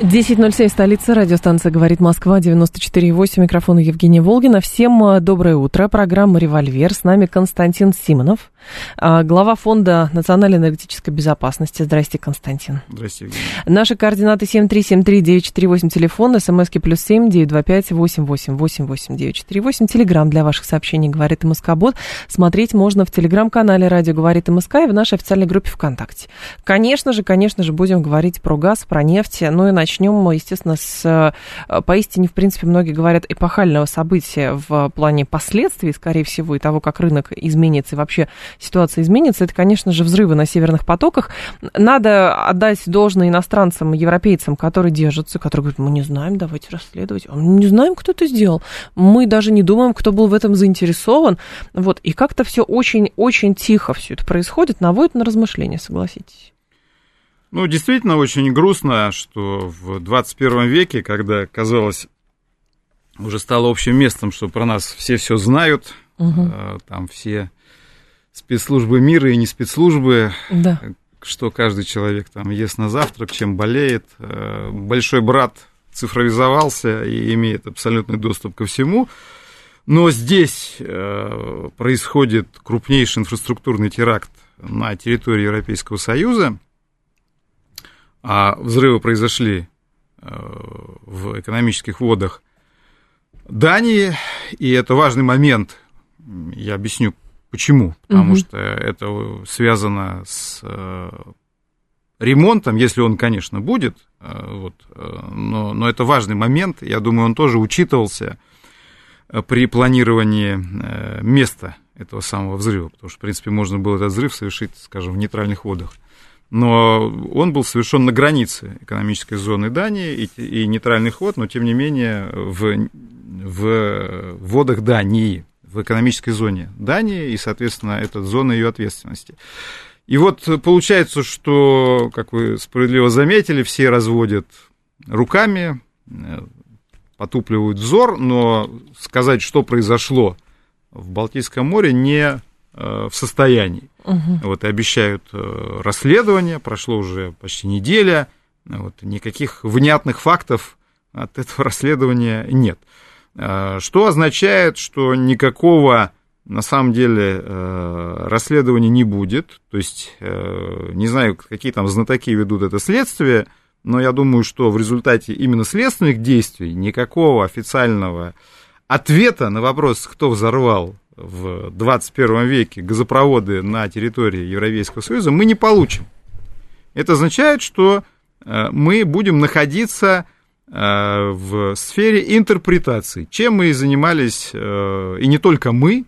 10.07, столица, радиостанция «Говорит Москва», 94.8, микрофон Евгения Волгина. Всем э, доброе утро, программа «Револьвер», с нами Константин Симонов, а, глава Фонда национальной энергетической безопасности. Здрасте, Константин. Здрасте, Евгения. Наши координаты 7373948, телефон, смски плюс семь девять два пять восемь восемь восемь восемь девять четыре восемь. Телеграмм для ваших сообщений «Говорит МСК-бот». Смотреть можно в телеграм-канале «Радио говорит МСК» и в нашей официальной группе ВКонтакте. Конечно же, конечно же, будем говорить про газ, про нефть, ну и начнем начнем, естественно, с э, поистине, в принципе, многие говорят, эпохального события в плане последствий, скорее всего, и того, как рынок изменится, и вообще ситуация изменится, это, конечно же, взрывы на северных потоках. Надо отдать должное иностранцам, европейцам, которые держатся, которые говорят, мы не знаем, давайте расследовать. Мы не знаем, кто это сделал. Мы даже не думаем, кто был в этом заинтересован. Вот. И как-то все очень-очень тихо все это происходит, наводит на размышления, согласитесь. Ну, действительно, очень грустно, что в 21 веке, когда, казалось, уже стало общим местом, что про нас все все знают, угу. там все спецслужбы мира и не спецслужбы, да. что каждый человек там ест на завтрак, чем болеет. Э, большой брат цифровизовался и имеет абсолютный доступ ко всему. Но здесь э, происходит крупнейший инфраструктурный теракт на территории Европейского Союза – а взрывы произошли э, в экономических водах Дании, и это важный момент. Я объясню, почему. Потому угу. что это связано с э, ремонтом, если он, конечно, будет. Э, вот, но, но это важный момент. Я думаю, он тоже учитывался при планировании места этого самого взрыва. Потому что, в принципе, можно было этот взрыв совершить, скажем, в нейтральных водах но он был совершен на границе экономической зоны Дании и, и нейтральных вод, но тем не менее в, в водах Дании, в экономической зоне Дании, и, соответственно, это зона ее ответственности. И вот получается, что, как вы справедливо заметили, все разводят руками, потупливают взор, но сказать, что произошло в Балтийском море, не Э, в состоянии. Угу. Вот, и обещают э, расследование, прошло уже почти неделя, вот, никаких внятных фактов от этого расследования нет. Э, что означает, что никакого на самом деле расследования не будет. То есть, не знаю, какие там знатоки ведут это следствие, но я думаю, что в результате именно следственных действий никакого официального ответа на вопрос, кто взорвал в 21 веке газопроводы на территории Европейского Союза мы не получим. Это означает, что э, мы будем находиться э, в сфере интерпретации, чем мы и занимались, э, и не только мы,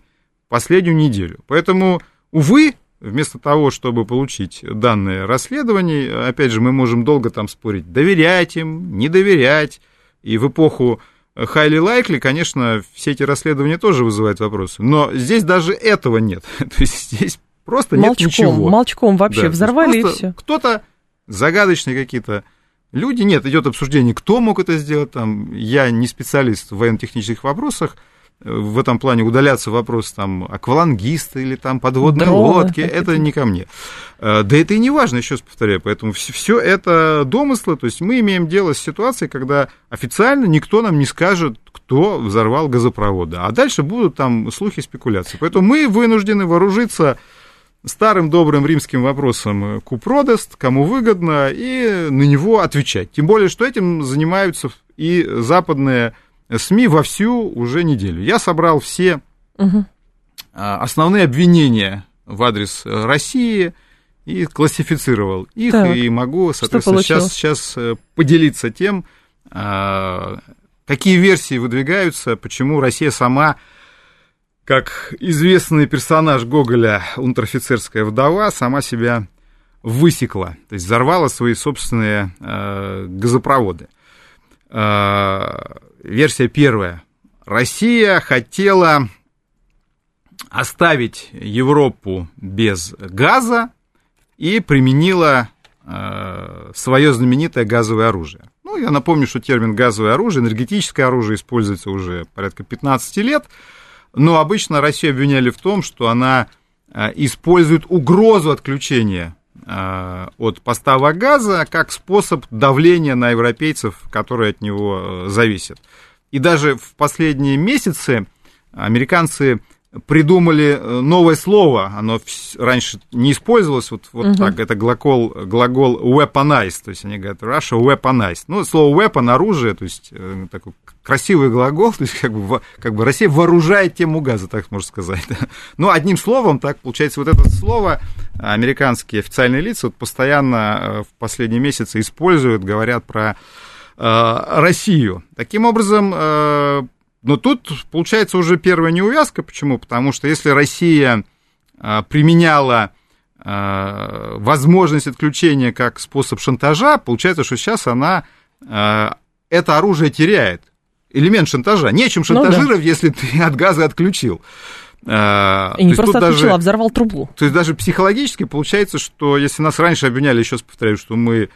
последнюю неделю. Поэтому, увы, вместо того, чтобы получить данные расследований, опять же, мы можем долго там спорить, доверять им, не доверять, и в эпоху highly likely, конечно, все эти расследования тоже вызывают вопросы. Но здесь даже этого нет. То есть здесь просто молчком, нет ничего. Молчком вообще да, взорвали и все. Кто-то загадочные какие-то люди. Нет, идет обсуждение, кто мог это сделать. Там, я не специалист в военно-технических вопросах, в этом плане удаляться вопрос там аквалангисты или там подводные Дроны, лодки, это не ко мне. Э, да это и не важно, еще раз повторяю, поэтому все это домыслы, то есть мы имеем дело с ситуацией, когда официально никто нам не скажет, кто взорвал газопроводы, а дальше будут там слухи, спекуляции. Поэтому мы вынуждены вооружиться старым добрым римским вопросом купродест, кому выгодно, и на него отвечать. Тем более, что этим занимаются и западные СМИ вовсю уже неделю. Я собрал все угу. основные обвинения в адрес э, России и классифицировал их, так. и могу, соответственно, сейчас, сейчас э, поделиться тем, а, какие версии выдвигаются, почему Россия сама, как известный персонаж Гоголя, унтер-офицерская вдова, сама себя высекла, то есть взорвала свои собственные э, газопроводы. Версия первая. Россия хотела оставить Европу без газа и применила э, свое знаменитое газовое оружие. Ну, я напомню, что термин газовое оружие, энергетическое оружие используется уже порядка 15 лет, но обычно Россию обвиняли в том, что она э, использует угрозу отключения от поставок газа как способ давления на европейцев, которые от него э, зависят. И даже в последние месяцы американцы придумали э, новое слово, оно раньше не использовалось, вот, вот uh-huh. так, это глагол, глагол weaponize, то есть они говорят Russia weaponized. Ну, слово weapon, оружие, то есть э, такой красивый глагол, то есть как бы, как бы Россия вооружает тему газа, так можно сказать. Ну, одним словом, так получается, вот это слово американские официальные лица вот постоянно э, в последние месяцы используют, говорят про Россию. Таким образом, но тут получается уже первая неувязка. Почему? Потому что если Россия а, применяла а, возможность отключения как способ шантажа, получается, что сейчас она а, это оружие теряет. Элемент шантажа. Нечем шантажировать, ну, да. если ты от газа отключил. И не просто отключил, даже, а взорвал трубу. То есть даже психологически получается, что если нас раньше обвиняли, еще раз повторяю, что мы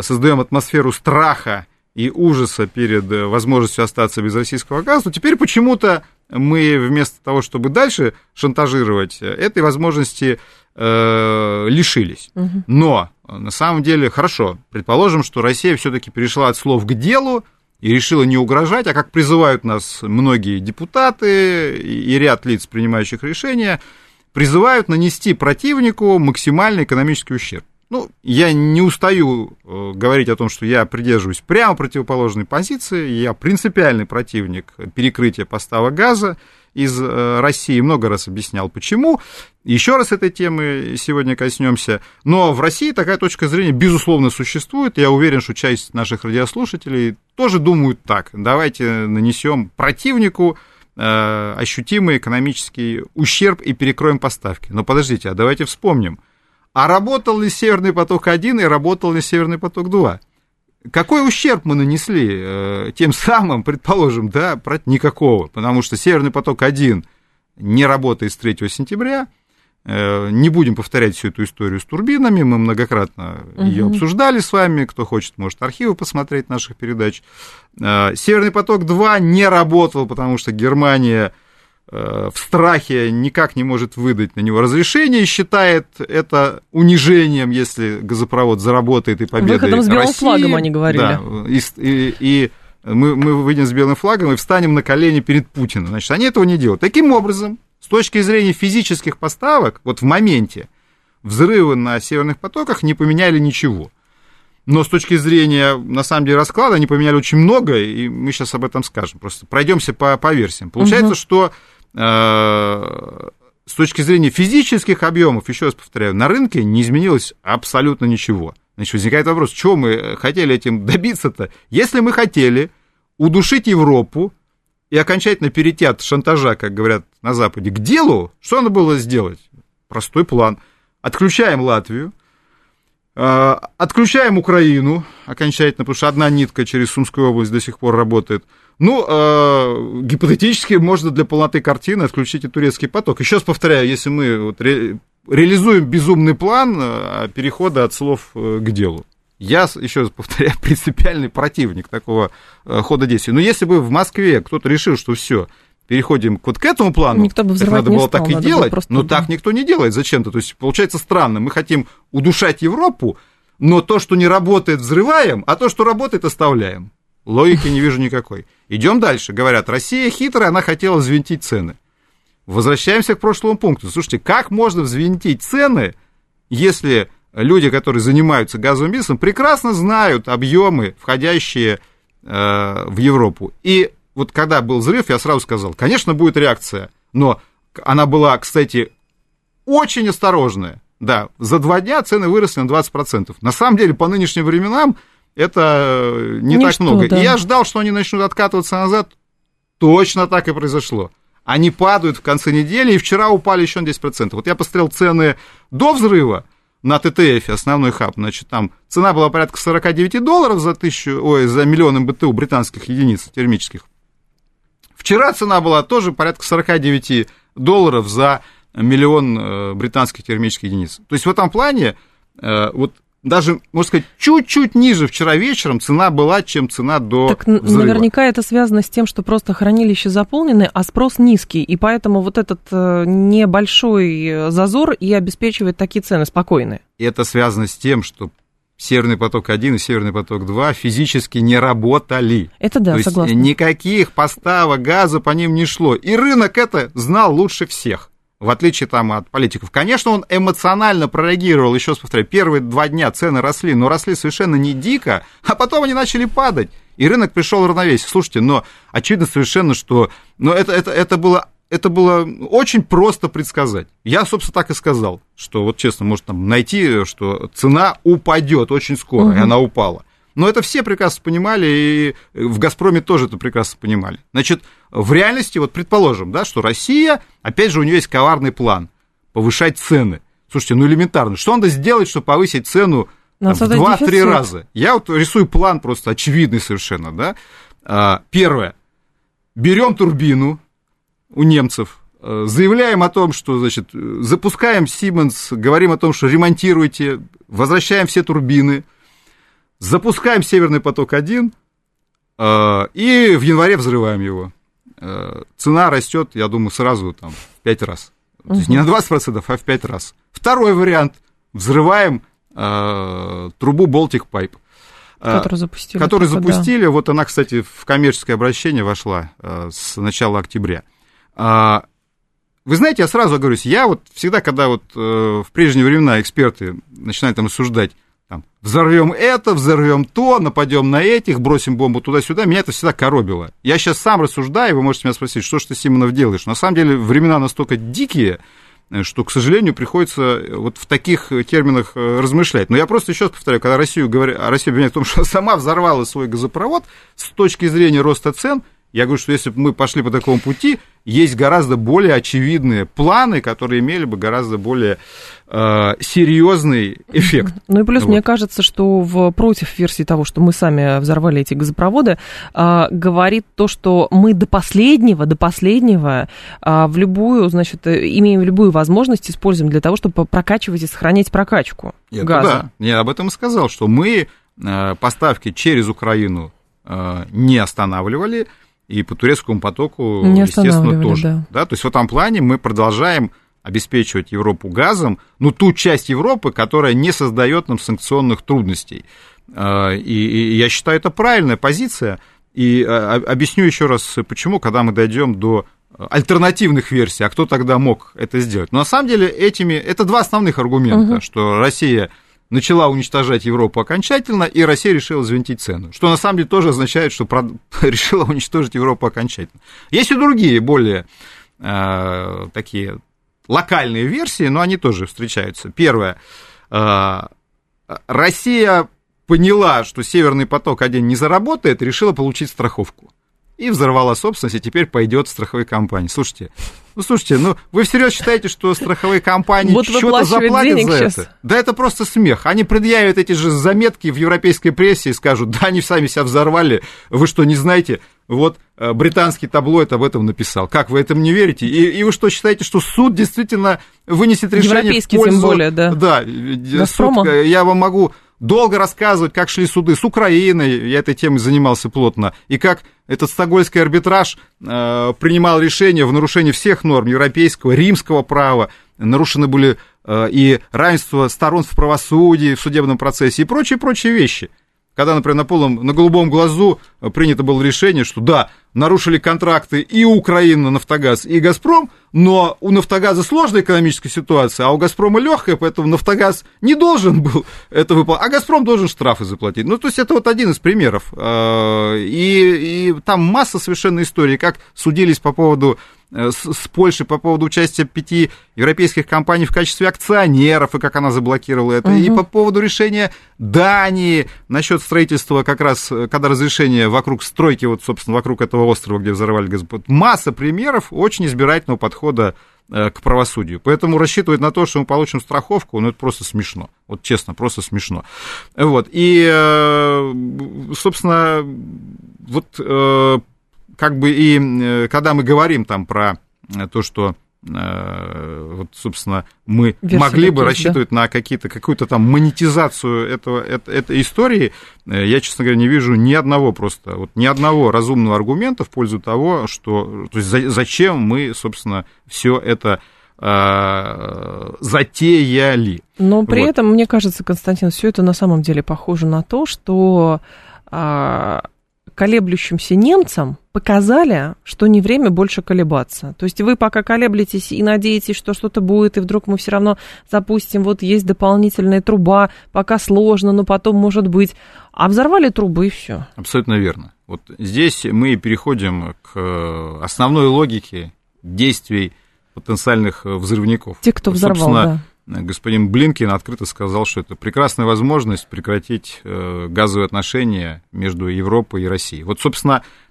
создаем атмосферу страха и ужаса перед э, возможностью остаться без российского газа, то теперь почему-то мы вместо того, чтобы дальше шантажировать, э, этой возможности э, лишились. Угу. Но на самом деле, хорошо, предположим, что Россия все-таки перешла от слов к делу и решила не угрожать, а как призывают нас многие депутаты и ряд лиц, принимающих решения, призывают нанести противнику максимальный экономический ущерб. Ну, я не устаю э, говорить о том, что я придерживаюсь прямо противоположной позиции. Я принципиальный противник перекрытия поставок газа из э, России. Много раз объяснял, почему. Еще раз этой темы сегодня коснемся. Но в России такая точка зрения, безусловно, существует. Я уверен, что часть наших радиослушателей тоже думают так. Давайте нанесем противнику э, ощутимый экономический ущерб и перекроем поставки. Но подождите, а давайте вспомним – а работал ли Северный поток-1 и работал ли Северный поток-2? Какой ущерб мы нанесли э, тем самым, предположим, да, никакого, потому что Северный поток-1 не работает с 3 сентября, э, не будем повторять всю эту историю с турбинами, мы многократно угу. ее обсуждали с вами, кто хочет, может архивы посмотреть наших передач. Э, Северный поток-2 не работал, потому что Германия в страхе никак не может выдать на него разрешение и считает это унижением, если газопровод заработает и победой Выходом с белым России. флагом они говорили. Да, и, и, и мы, мы выйдем с белым флагом и встанем на колени перед Путиным. Значит, они этого не делают. Таким образом, с точки зрения физических поставок, вот в моменте взрывы на северных потоках не поменяли ничего. Но с точки зрения, на самом деле, расклада, они поменяли очень много, и мы сейчас об этом скажем. Просто пройдемся по, по версиям. Получается, угу. что Э, с точки зрения физических объемов, еще раз повторяю, на рынке не изменилось абсолютно ничего. Значит, возникает вопрос, чего мы хотели этим добиться-то? Если мы хотели удушить Европу и окончательно перейти от шантажа, как говорят на Западе, к делу, что надо было сделать? Простой план. Отключаем Латвию, э, отключаем Украину окончательно, потому что одна нитка через Сумскую область до сих пор работает – ну, э, гипотетически можно для полноты картины отключить и турецкий поток. Еще раз повторяю, если мы вот ре, реализуем безумный план э, перехода от слов э, к делу. Я, еще раз повторяю, принципиальный противник такого э, хода действий. Но если бы в Москве кто-то решил, что все, переходим вот к этому плану, никто бы так надо было стал, так и делать, но да. так никто не делает зачем-то. То есть получается странно, мы хотим удушать Европу, но то, что не работает, взрываем, а то, что работает, оставляем. Логики не вижу никакой. Идем дальше. Говорят, Россия хитрая, она хотела взвинтить цены. Возвращаемся к прошлому пункту. Слушайте, как можно взвинтить цены, если люди, которые занимаются газовым бизнесом, прекрасно знают объемы, входящие э, в Европу. И вот когда был взрыв, я сразу сказал, конечно, будет реакция, но она была, кстати, очень осторожная. Да, за два дня цены выросли на 20%. На самом деле, по нынешним временам это э, не Ничто, так много. Да. И я ждал, что они начнут откатываться назад. Точно так и произошло. Они падают в конце недели, и вчера упали еще на 10%. Вот я посмотрел цены до взрыва на ТТФ, основной хаб, значит, там цена была порядка 49 долларов за, тысячу, ой, за миллион МБТУ британских единиц термических. Вчера цена была тоже порядка 49 долларов за миллион э, британских термических единиц. То есть в этом плане э, вот даже, можно сказать, чуть-чуть ниже вчера вечером цена была, чем цена до Так взрыва. наверняка это связано с тем, что просто хранилища заполнены, а спрос низкий, и поэтому вот этот э, небольшой зазор и обеспечивает такие цены спокойные. Это связано с тем, что Северный поток-1 и Северный поток-2 физически не работали. Это да, То согласна. Есть никаких поставок газа по ним не шло. И рынок это знал лучше всех в отличие там от политиков. Конечно, он эмоционально прореагировал, еще раз повторяю, первые два дня цены росли, но росли совершенно не дико, а потом они начали падать, и рынок пришел в равновесие. Слушайте, но очевидно совершенно, что но это, это, это было это было очень просто предсказать. Я, собственно, так и сказал, что вот честно, может там найти, что цена упадет очень скоро, угу. и она упала. Но это все прекрасно понимали, и в «Газпроме» тоже это прекрасно понимали. Значит, в реальности, вот предположим, да, что Россия, опять же, у нее есть коварный план повышать цены. Слушайте, ну элементарно. Что надо сделать, чтобы повысить цену там, в 2-3 раза? Я вот рисую план просто очевидный совершенно, да. А, первое. Берем турбину у немцев, э, заявляем о том, что, значит, запускаем Siemens, говорим о том, что ремонтируйте, возвращаем все турбины – Запускаем Северный поток-1 э, и в январе взрываем его. Э, цена растет, я думаю, сразу там в 5 раз. То есть не на 20%, а в 5 раз. Второй вариант. Взрываем э, трубу Baltic Pipe. Которую запустили. Которую запустили. Да. Вот она, кстати, в коммерческое обращение вошла с начала октября. Вы знаете, я сразу говорю, я вот всегда, когда вот в прежние времена эксперты начинают там рассуждать, там, взорвем это, взорвем то, нападем на этих, бросим бомбу туда-сюда, меня это всегда коробило. Я сейчас сам рассуждаю, вы можете меня спросить, что ж ты, Симонов, делаешь? На самом деле времена настолько дикие, э, что, к сожалению, приходится э, вот в таких терминах э, размышлять. Но я просто еще раз повторяю, когда Россию говорю, Россия обвиняет в том, что сама взорвала свой газопровод, с точки зрения роста цен, я говорю, что если бы мы пошли по такому пути, есть гораздо более очевидные планы, которые имели бы гораздо более э, серьезный эффект. Ну и плюс вот. мне кажется, что в, против версии того, что мы сами взорвали эти газопроводы, э, говорит то, что мы до последнего, до последнего э, в любую, значит, имеем любую возможность используем для того, чтобы прокачивать и сохранять прокачку Это газа. Да, я об этом и сказал, что мы э, поставки через Украину э, не останавливали, и по турецкому потоку, Не естественно, тоже. Да. Да, то есть в этом плане мы продолжаем обеспечивать Европу газом, ну, ту часть Европы, которая не создает нам санкционных трудностей. А, и, и я считаю, это правильная позиция. И а, объясню еще раз, почему, когда мы дойдем до альтернативных версий, а кто тогда мог это сделать. Но на самом деле этими, это два основных аргумента, угу. что Россия начала уничтожать Европу окончательно, и Россия решила взвинтить цену. Что на самом деле тоже означает, что прод... решила уничтожить Европу окончательно. Есть и другие, более э, такие локальные версии, но они тоже встречаются. Первое. Э, Россия поняла, что Северный поток-1 не заработает, решила получить страховку и взорвала собственность, и теперь пойдет в страховые компании. Слушайте, ну слушайте, ну вы всерьез считаете, что страховые компании вот что-то заплатят за сейчас. это? Да это просто смех. Они предъявят эти же заметки в европейской прессе и скажут, да, они сами себя взорвали, вы что, не знаете? Вот э, британский таблоид об этом написал. Как, вы этому не верите? И, и вы что, считаете, что суд действительно вынесет решение Европейский в пользу... тем более, да. Да, суд, э, я вам могу долго рассказывать, как шли суды с Украиной, я этой темой занимался плотно, и как этот стокгольский арбитраж э, принимал решения в нарушении всех норм европейского, римского права, нарушены были э, и равенство сторон в правосудии, в судебном процессе и прочие-прочие вещи – когда, например, на полном, на голубом глазу э, принято было решение, что да, нарушили контракты и Украина, Нафтогаз, и Газпром, но у Нафтогаза сложная экономическая ситуация, а у Газпрома легкая, поэтому Нафтогаз не должен был это выполнить, а Газпром должен штрафы заплатить. Ну, то есть это вот один из примеров. Э, и, и там масса совершенно историй, как судились по поводу с, с Польшей по поводу участия пяти европейских компаний в качестве акционеров, и как она заблокировала это, угу. и по поводу решения Дании насчет строительства как раз, э, когда разрешение вокруг стройки, вот, собственно, вокруг этого острова, где взорвали газопровод. Масса примеров очень избирательного подхода э, к правосудию. Поэтому рассчитывать на то, что мы получим страховку, ну, это просто смешно. Вот честно, просто смешно. Вот. И, собственно, вот как бы и когда мы говорим там про то, что вот, собственно, мы Версия могли бы рассчитывать да? на какие-то, какую-то там монетизацию этого, это, этой истории, я, честно говоря, не вижу ни одного просто, вот ни одного разумного аргумента в пользу того, что, то есть зачем мы, собственно, все это э, затеяли. Но при вот. этом, мне кажется, Константин, все это на самом деле похоже на то, что э, колеблющимся немцам показали, что не время больше колебаться. То есть вы пока колеблетесь и надеетесь, что что-то будет, и вдруг мы все равно запустим, вот есть дополнительная труба, пока сложно, но потом может быть. А взорвали трубы и все. Абсолютно верно. Вот здесь мы переходим к основной логике действий потенциальных взрывников. Те, кто взорвал, да господин Блинкин открыто сказал, что это прекрасная возможность прекратить э, газовые отношения между Европой и Россией. Вот, собственно, э,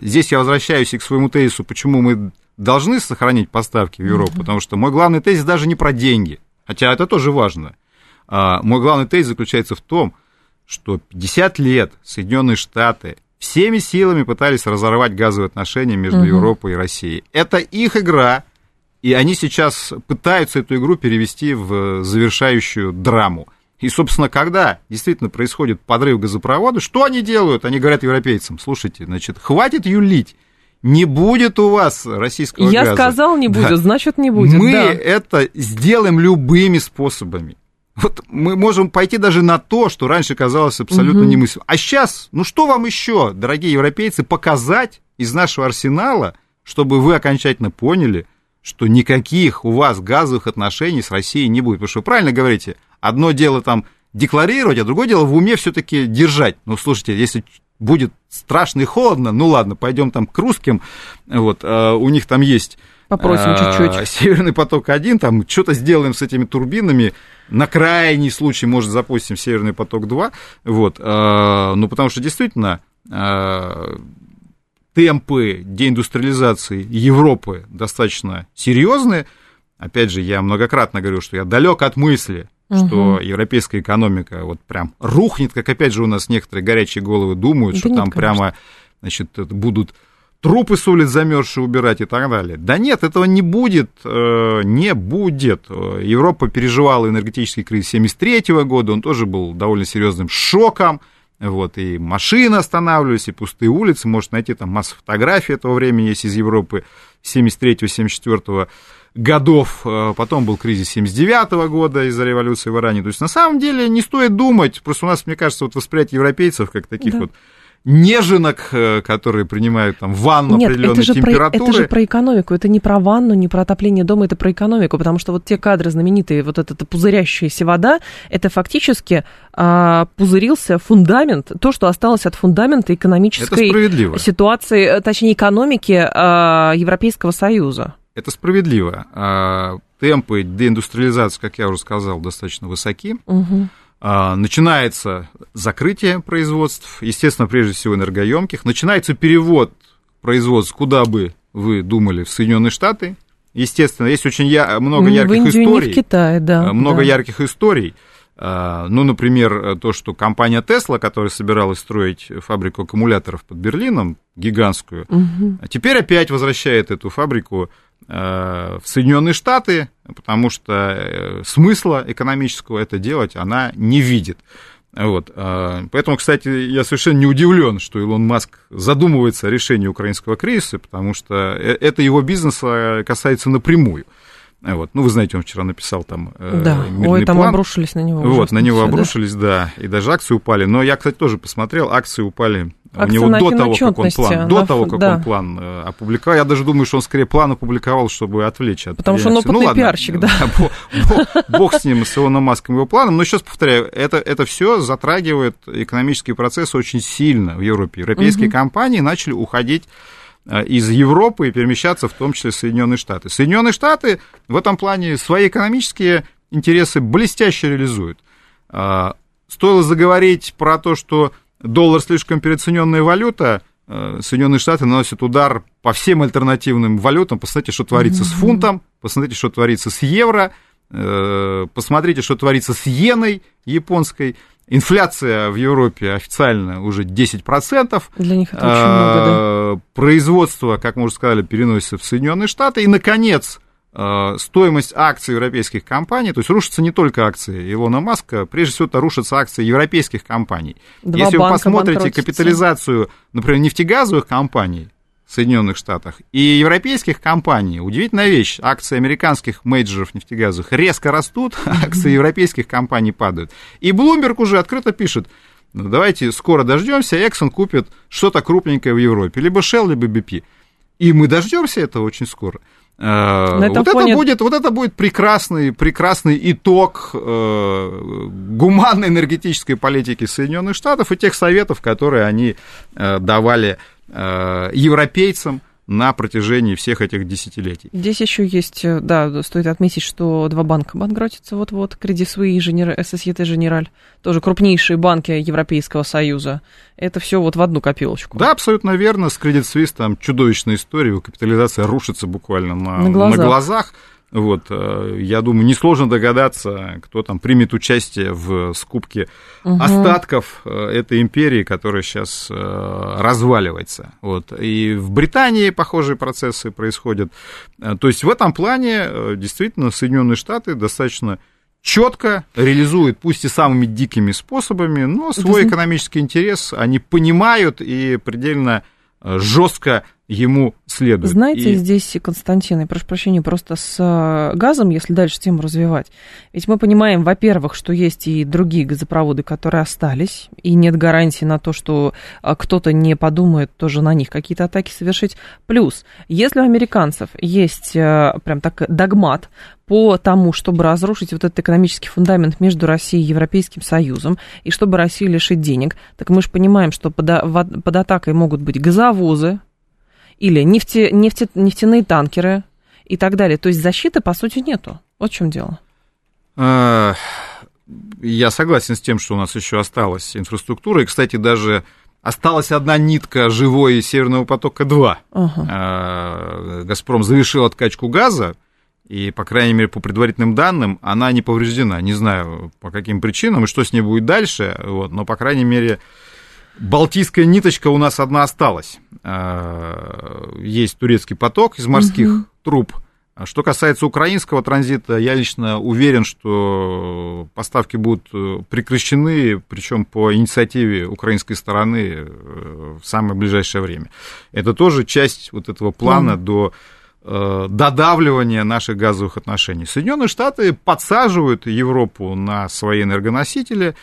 здесь я возвращаюсь и к своему тезису, почему мы должны сохранить поставки в Европу, mm-hmm. потому что мой главный тезис даже не про деньги, хотя это тоже важно. А, мой главный тезис заключается в том, что 50 лет Соединенные Штаты всеми силами пытались разорвать газовые отношения между mm-hmm. Европой и Россией. Это их игра, и они сейчас пытаются эту игру перевести в завершающую драму. И, собственно, когда действительно происходит подрыв газопровода, что они делают? Они говорят европейцам, слушайте, значит, хватит юлить, не будет у вас российского Я газа. Я сказал, не будет, да. значит, не будет. Мы да. это сделаем любыми способами. Вот мы можем пойти даже на то, что раньше казалось абсолютно угу. немыслимым. А сейчас, ну что вам еще, дорогие европейцы, показать из нашего арсенала, чтобы вы окончательно поняли, что никаких у вас газовых отношений с Россией не будет. Потому что вы правильно говорите, одно дело там декларировать, а другое дело в уме все-таки держать. Ну, слушайте, если будет страшно и холодно, ну ладно, пойдем там к русским, вот, а у них там есть Попросим а, чуть-чуть. Северный поток-1, там что-то сделаем с этими турбинами, на крайний случай, может, запустим Северный поток-2, вот, а, ну, потому что действительно темпы деиндустриализации Европы достаточно серьезные. Опять же, я многократно говорю, что я далек от мысли, угу. что европейская экономика вот прям рухнет, как опять же у нас некоторые горячие головы думают, да что нет, там конечно. прямо значит, будут трупы с улиц замерзшие убирать и так далее. Да нет, этого не будет, э, не будет. Европа переживала энергетический кризис 1973 года, он тоже был довольно серьезным шоком. Вот, и машины останавливались, и пустые улицы. Может найти там массу фотографий этого времени есть из Европы 73-74 годов. Э, потом был кризис 79 -го года из-за революции в Иране. То есть, на самом деле, не стоит думать. Просто у нас, мне кажется, вот восприятие европейцев как таких да. вот неженок, э, которые принимают там ванну Нет, определенной это же температуры. Про, это же про экономику, это не про ванну, не про отопление дома, это про экономику, потому что вот те кадры знаменитые, вот эта пузырящаяся вода, это фактически а, пузырился фундамент, то, что осталось от фундамента экономической ситуации, э, точнее экономики а, Европейского Союза. Это справедливо. А, темпы деиндустриализации, как я уже сказал, достаточно высоки. Угу. А, начинается закрытие производств, естественно, прежде всего энергоемких, начинается перевод производств, куда бы вы думали, в Соединенные Штаты. Естественно, есть очень я, много не ярких в Индию, историй. Не в Китае, да. А, много да. ярких историй. Ну, например, то, что компания Tesla, которая собиралась строить фабрику аккумуляторов под Берлином, гигантскую, угу. теперь опять возвращает эту фабрику в Соединенные Штаты, потому что э, смысла экономического это делать она не видит. Вот. Э, поэтому, кстати, я совершенно не удивлен, что Илон Маск задумывается о решении украинского кризиса, потому что это его бизнеса касается напрямую. Вот. Ну, вы знаете, он вчера написал там Да, ой, там план. обрушились на него. Вот, на него все, обрушились, да? да, и даже акции упали. Но я, кстати, тоже посмотрел, акции упали у него до того, как он план, до того, как да. он план э, опубликовал, я даже думаю, что он скорее план опубликовал, чтобы отвлечь от Потому реакции. что он опытный ну, ладно, пиарщик, да. Бог, бог с ним, с Илоном Маском его планом. Но сейчас повторяю, это, это все затрагивает экономический процесс очень сильно в Европе. Европейские угу. компании начали уходить э, из Европы и перемещаться в том числе в Соединенные Штаты. Соединенные Штаты в этом плане свои экономические интересы блестяще реализуют. А, стоило заговорить про то, что доллар слишком переоцененная валюта, э, Соединенные Штаты наносят удар по всем альтернативным валютам. Посмотрите, что творится mm-hmm. с фунтом, посмотрите, что творится с евро, э, посмотрите, что творится с иеной японской. Инфляция в Европе официально уже 10%. Для них это очень много, да. Производство, как мы уже сказали, переносится в Соединенные Штаты. И, наконец, Э, стоимость акций европейских компаний, то есть рушатся не только акции Илона Маска, прежде всего это рушатся акции европейских компаний. Два Если вы посмотрите капитализацию, например, нефтегазовых компаний в Соединенных Штатах и европейских компаний, удивительная вещь, акции американских мейджеров нефтегазовых резко растут, акции европейских компаний падают. И Bloomberg уже открыто пишет, ну, давайте скоро дождемся, Exxon купит что-то крупненькое в Европе, либо Shell, либо BP. И мы дождемся этого очень скоро. На вот, этом это фоне- будет, вот это будет прекрасный, прекрасный итог э, гуманной энергетической политики Соединенных Штатов и тех советов, которые они э, давали э, европейцам на протяжении всех этих десятилетий. Здесь еще есть, э, да, стоит отметить, что два банка банкротятся вот-вот, Credit Suisse и Женер- Societe Generale, тоже крупнейшие банки Европейского Союза. Это все вот в одну копилочку. Да, абсолютно верно. С Credit Suisse там чудовищная история, его капитализация рушится буквально на, На глазах. на глазах. Вот, э, я думаю, несложно догадаться, кто там примет участие в скупке Мгм. остатков э, этой империи, которая сейчас э, разваливается. Вот. И в Британии похожие процессы происходят. То есть в этом плане действительно Соединенные Штаты достаточно четко реализуют, пусть и самыми дикими способами, но свой экономический интерес они понимают и предельно жестко ему следуют. Знаете, И- здесь, Константин, я прошу прощения, просто с э, газом, если дальше тему развивать. Ведь мы понимаем, во-первых, что есть и другие газопроводы, которые остались, и нет гарантии на то, что э, кто-то не подумает тоже на них какие-то атаки совершить. Плюс, если у американцев есть э, прям так догмат по тому, чтобы разрушить вот этот экономический фундамент между Россией и Европейским Союзом, и чтобы Россию лишить денег, так мы же понимаем, что под, под атакой могут быть газовозы, или нефте, нефте, нефтяные танкеры и так далее. То есть защиты, по сути, нету. Вот в чем дело. Э, Я согласен с тем, что у нас еще осталась инфраструктура. И, кстати, даже осталась одна нитка живой Северного потока-2. Ага. Э, Газпром завершил откачку газа, и, по крайней мере, по предварительным данным, она не повреждена. Не знаю, по каким причинам и что с ней будет дальше, вот, но, по крайней мере, Балтийская ниточка у нас одна осталась. Э, Есть турецкий поток из морских Мгм. труб. А Что касается украинского транзита, я лично уверен, что поставки будут э, прекращены, причем по инициативе украинской стороны э, в самое ближайшее время. Это тоже часть вот этого плана Плана. до додавливания наших газовых отношений. Соединенные Штаты подсаживают Европу на свои энергоносители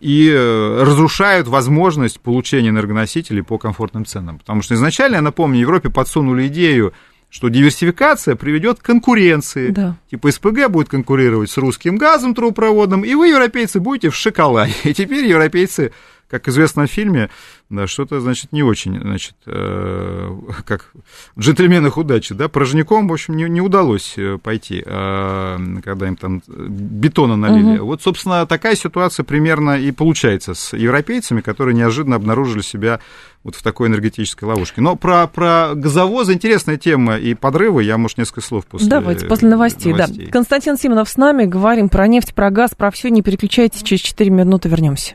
и э, разрушают возможность получения энергоносителей по комфортным ценам. Потому что изначально, я напомню, Европе подсунули идею, что диверсификация приведет к конкуренции. Да. Типа СПГ будет конкурировать с русским газом трубопроводным, и вы, европейцы, будете в шоколаде. И теперь европейцы, как известно в фильме, да, что-то, значит, не очень, значит, э, как в джентльменах удачи, да, порожняком, в общем, не, не удалось э, пойти, э, когда им там бетона налили. Мгм. Вот, собственно, такая ситуация примерно и получается с европейцами, которые неожиданно обнаружили себя вот в такой энергетической ловушке. Но про, про газовозы интересная тема и подрывы, я, может, несколько слов после Давайте, после новостей, Да. Константин Симонов с нами. Говорим про нефть, про газ, про все. Не переключайтесь, через 4 минуты вернемся.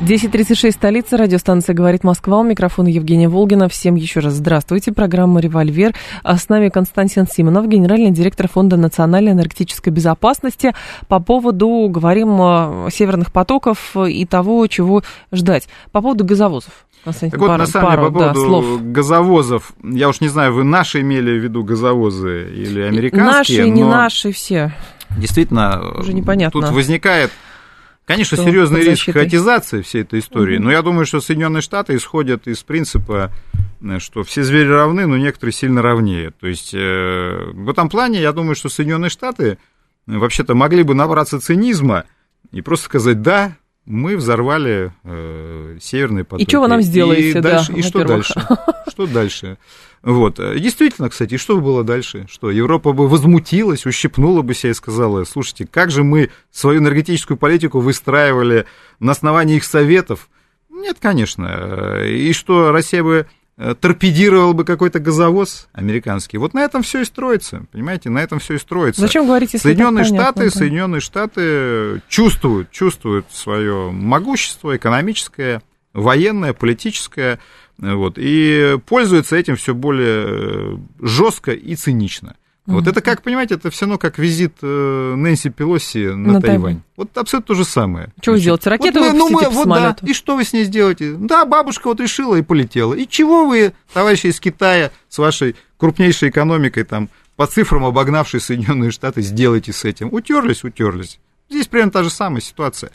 10.36, столица, радиостанция «Говорит Москва», у микрофона Евгения Волгина. Всем еще раз здравствуйте, программа «Револьвер». А с нами Константин Симонов, генеральный директор Фонда национальной энергетической безопасности. По поводу, говорим, э, северных потоков и того, чего ждать. По поводу газовозов. Константин, Так вот, пару- на самом пару, деле, по да, поводу слов. газовозов, я уж не знаю, вы наши имели в виду газовозы или американские, Наши, не но наши, все. действительно Уже непонятно. тут возникает, конечно, Что серьезный риск защитой. хаотизации всей этой истории, Мгм. но я думаю, что Соединенные Штаты исходят из принципа, э, что все звери равны, но некоторые сильно равнее. То есть э, в этом плане я думаю, что Соединенные Штаты э, вообще-то могли бы набраться цинизма и просто сказать, да, мы взорвали э, северный поток. И что вы нам сделаете, и да, дальше, И что дальше? Что дальше? Вот. Действительно, кстати, и что бы было дальше? Что Европа бы возмутилась, ущипнула бы себя и сказала, слушайте, как же мы свою энергетическую политику выстраивали на основании их советов? Нет, конечно. И что, Россия бы Э, торпедировал бы какой-то газовоз американский. Вот на этом все и строится, понимаете, на этом все и строится. Зачем говорить, если Соединенные Штаты, понятно? Соединенные Штаты чувствуют, чувствуют свое могущество экономическое, военное, политическое, вот, и пользуются этим все более э, жестко и цинично. Вот это как, понимаете, это все равно как визит э, Нэнси Пелоси на, на Тайвань. Тайвань. Вот абсолютно то же самое. Что вы сделаете? Ракету вот мы, ну, мы, вот, да, И что вы с ней сделаете? Да, бабушка вот решила и полетела. И чего вы, товарищи из Китая, с вашей крупнейшей экономикой, там, по цифрам обогнавшей Соединенные Штаты, сделаете с этим? Утерлись, утерлись. Здесь примерно та же самая ситуация.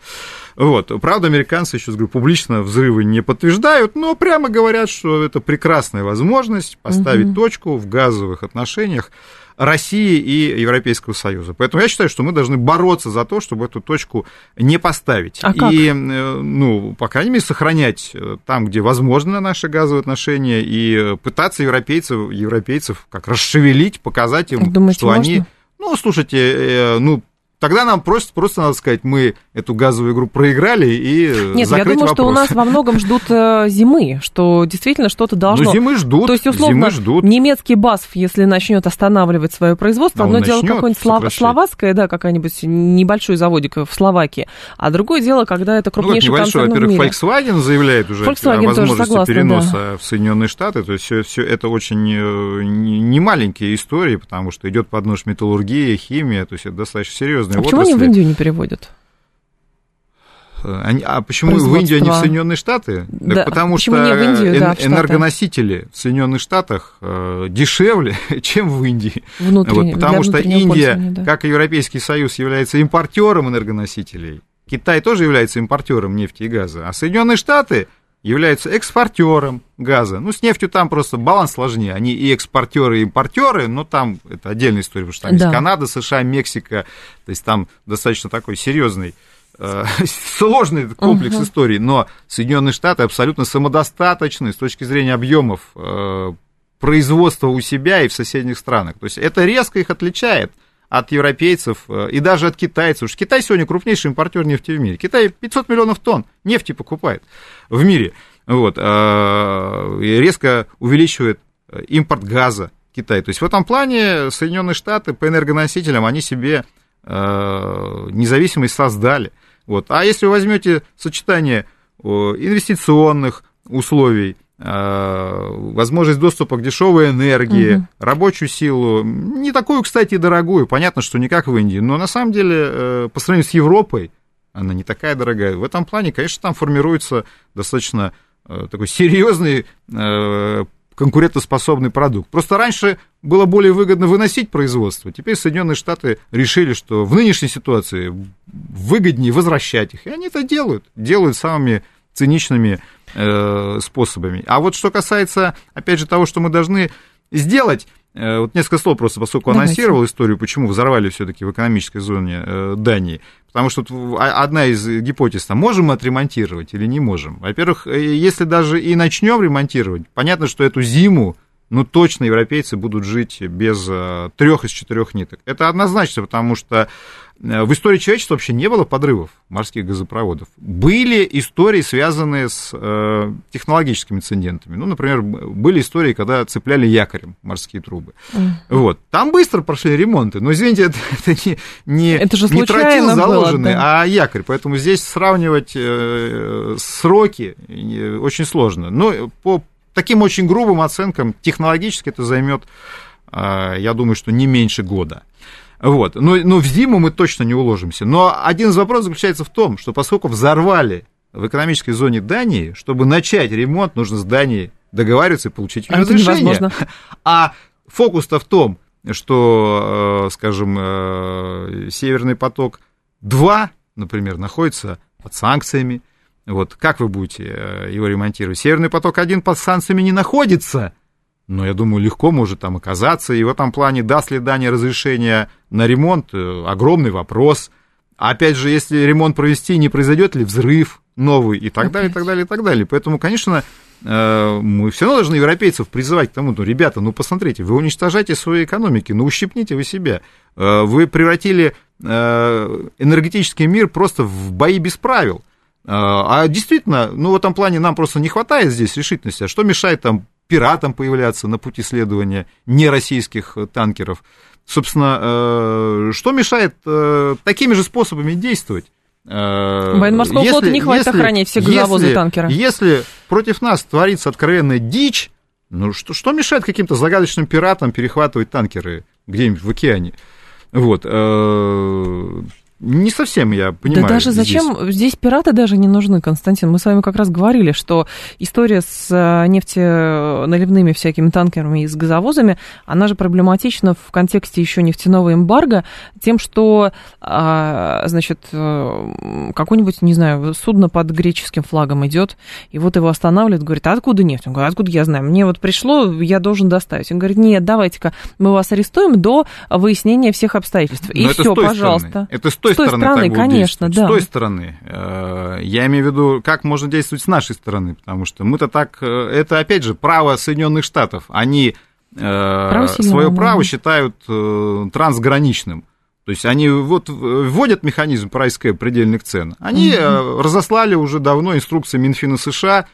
Вот. Правда, американцы, еще говорю, публично взрывы не подтверждают, но прямо говорят, что это прекрасная возможность поставить угу. точку в газовых отношениях. России и Европейского Союза. Поэтому я считаю, что мы должны бороться за то, чтобы эту точку не поставить. А как? И, э, ну, по крайней мере, сохранять э, там, где возможно наши газовые отношения, и пытаться европейцев, европейцев как расшевелить, показать им, Думаете, что можно? они... Ну, слушайте, э, ну, Тогда нам просто, просто надо сказать, мы эту газовую игру проиграли и Нет, закрыть я думаю, вопрос. что у нас во многом ждут э, зимы, что действительно что-то должно... Ну, зимы ждут, То есть, условно, зимы ждут. немецкий БАСФ, если начнет останавливать свое производство, А одно дело какое-нибудь слов... словацкое, да, какая-нибудь небольшой заводик в Словакии, а другое дело, когда это крупнейший ну, концерн во-первых, мире. Volkswagen заявляет уже Volkswagen о возможности согласна, переноса да. в Соединенные Штаты, то есть все, все это очень э, не маленькие истории, потому что идет под нож металлургия, химия, то есть это достаточно серьезные а почему отрасли. они в Индию не переводят? Они, а почему в Индию, а не в Соединенные Штаты? Да, так потому почему что Индию, да, в Штаты? энергоносители в Соединенных Штатах э, дешевле, чем в Индии. Внутренне, вот, потому что Индия, да. как и Европейский Союз, является импортером энергоносителей. Китай тоже является импортером нефти и газа, а Соединенные Штаты являются экспортером газа. Ну, с нефтью там просто баланс сложнее. Они и экспортеры, и импортеры, но там это отдельная история, потому что там да. есть Канада, США, Мексика, то есть там достаточно такой серьезный э, сложный комплекс uh-huh. историй, но Соединенные Штаты абсолютно самодостаточны с точки зрения объемов э, производства у себя и в соседних странах. То есть это резко их отличает от европейцев э, и даже от китайцев. Уж Китай сегодня крупнейший импортер нефти в мире. Китай 500 миллионов тонн нефти покупает в мире. Вот, э, резко увеличивает импорт газа Китай. То есть в этом плане Соединенные Штаты по энергоносителям они себе э, независимость создали. Вот. А если вы возьмете сочетание инвестиционных условий, возможность доступа к дешевой энергии, угу. рабочую силу, не такую, кстати, дорогую, понятно, что не как в Индии, но на самом деле по сравнению с Европой она не такая дорогая. В этом плане, конечно, там формируется достаточно такой серьезный конкурентоспособный продукт. Просто раньше было более выгодно выносить производство. Теперь Соединенные Штаты решили, что в нынешней ситуации выгоднее возвращать их. И они это делают. Делают самыми циничными э, способами. А вот что касается, опять же, того, что мы должны сделать, э, вот несколько слов просто, поскольку Давайте. анонсировал историю, почему взорвали все-таки в экономической зоне э, Дании. Потому что одна из гипотез, там, можем мы отремонтировать или не можем. Во-первых, э, если даже и начнем ремонтировать, понятно, что эту зиму ну, точно европейцы будут жить без э, трех из четырех ниток. Это однозначно, потому что э, в истории человечества вообще не было подрывов морских газопроводов. Были истории, связанные с э, технологическими инцидентами. Ну, например, были истории, когда цепляли якорем морские трубы. Mm. Вот. Там быстро прошли ремонты, но, извините, это, это не, не, это же не тротил заложенный, было, да? а якорь. Поэтому здесь сравнивать э, сроки э, очень сложно. Но по таким очень грубым оценкам технологически это займет, а, я думаю, что не меньше года. Вот. Но, но в зиму мы точно не уложимся. Но один из вопросов заключается в том, что поскольку взорвали в экономической зоне Дании, чтобы начать ремонт, нужно с Данией договариваться и получить а разрешение. А фокус-то в том, что, э, скажем, э, Северный поток-2, например, находится под санкциями, вот как вы будете э, его ремонтировать? Северный поток-1 под санкциями не находится, но я думаю, легко может там оказаться. И в этом плане, даст ли Дания разрешение на ремонт, э, огромный вопрос. А опять же, если ремонт провести, не произойдет ли взрыв новый и так далее, и так далее, и так далее. Поэтому, конечно, э, мы все равно должны европейцев призывать к тому, ну, ребята, ну, посмотрите, вы уничтожаете свои экономики, ну, ущипните вы себя. Вы превратили энергетический мир просто в бои без правил. А действительно, ну, в этом плане нам просто не хватает здесь решительности. А что мешает там пиратам появляться на пути следования нероссийских танкеров? Собственно, э, что мешает э, такими же способами действовать? Э, Военно-морского если, флота не хватит если, охранять все газовозы танкера. Если против нас творится откровенная дичь, ну что, что мешает каким-то загадочным пиратам перехватывать танкеры где-нибудь в океане? Вот. Не совсем я понимаю. Да даже зачем? Здесь. пираты даже не нужны, Константин. Мы с вами как раз говорили, что история с э, нефтеналивными всякими танкерами и с газовозами, она же проблематична в контексте еще нефтяного эмбарго тем, что, а, значит, э, какое-нибудь, не знаю, судно под греческим флагом идет, и вот его останавливают, говорит, а откуда нефть? Он говорит, откуда я знаю? Мне вот пришло, я должен доставить. Он говорит, нет, давайте-ка мы вас арестуем до выяснения всех обстоятельств. Но и все, пожалуйста. Стороны. Это с той, с той стороны, стороны так конечно, да. С той стороны. Э, я имею в виду, как можно действовать с нашей стороны, потому что мы-то так... Э, это, опять же, право Соединенных Штатов. Они э, право свое право считают трансграничным. То есть они вот вводят механизм прайская предельных цен. Они угу. разослали уже давно инструкции Минфина США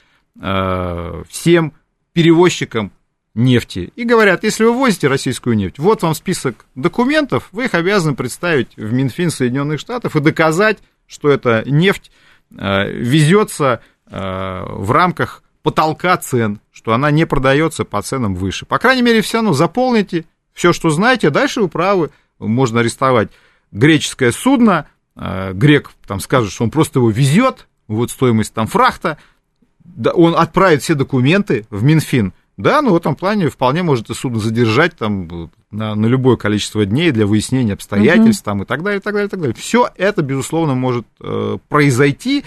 всем перевозчикам нефти и говорят, если вы возите российскую нефть, вот вам список документов, вы их обязаны представить в Минфин Соединенных Штатов и доказать, что эта нефть э, везется э, в рамках потолка цен, что она не продается по ценам выше. По крайней мере, все равно заполните все, что знаете, дальше вы правы, можно арестовать греческое судно, э, грек там скажет, что он просто его везет, вот стоимость там фрахта, он отправит все документы в Минфин, да, ну в этом плане вполне может и судно задержать там на, на любое количество дней для выяснения обстоятельств угу. там, и так далее, и так далее, и так далее. Все это, безусловно, может э, произойти,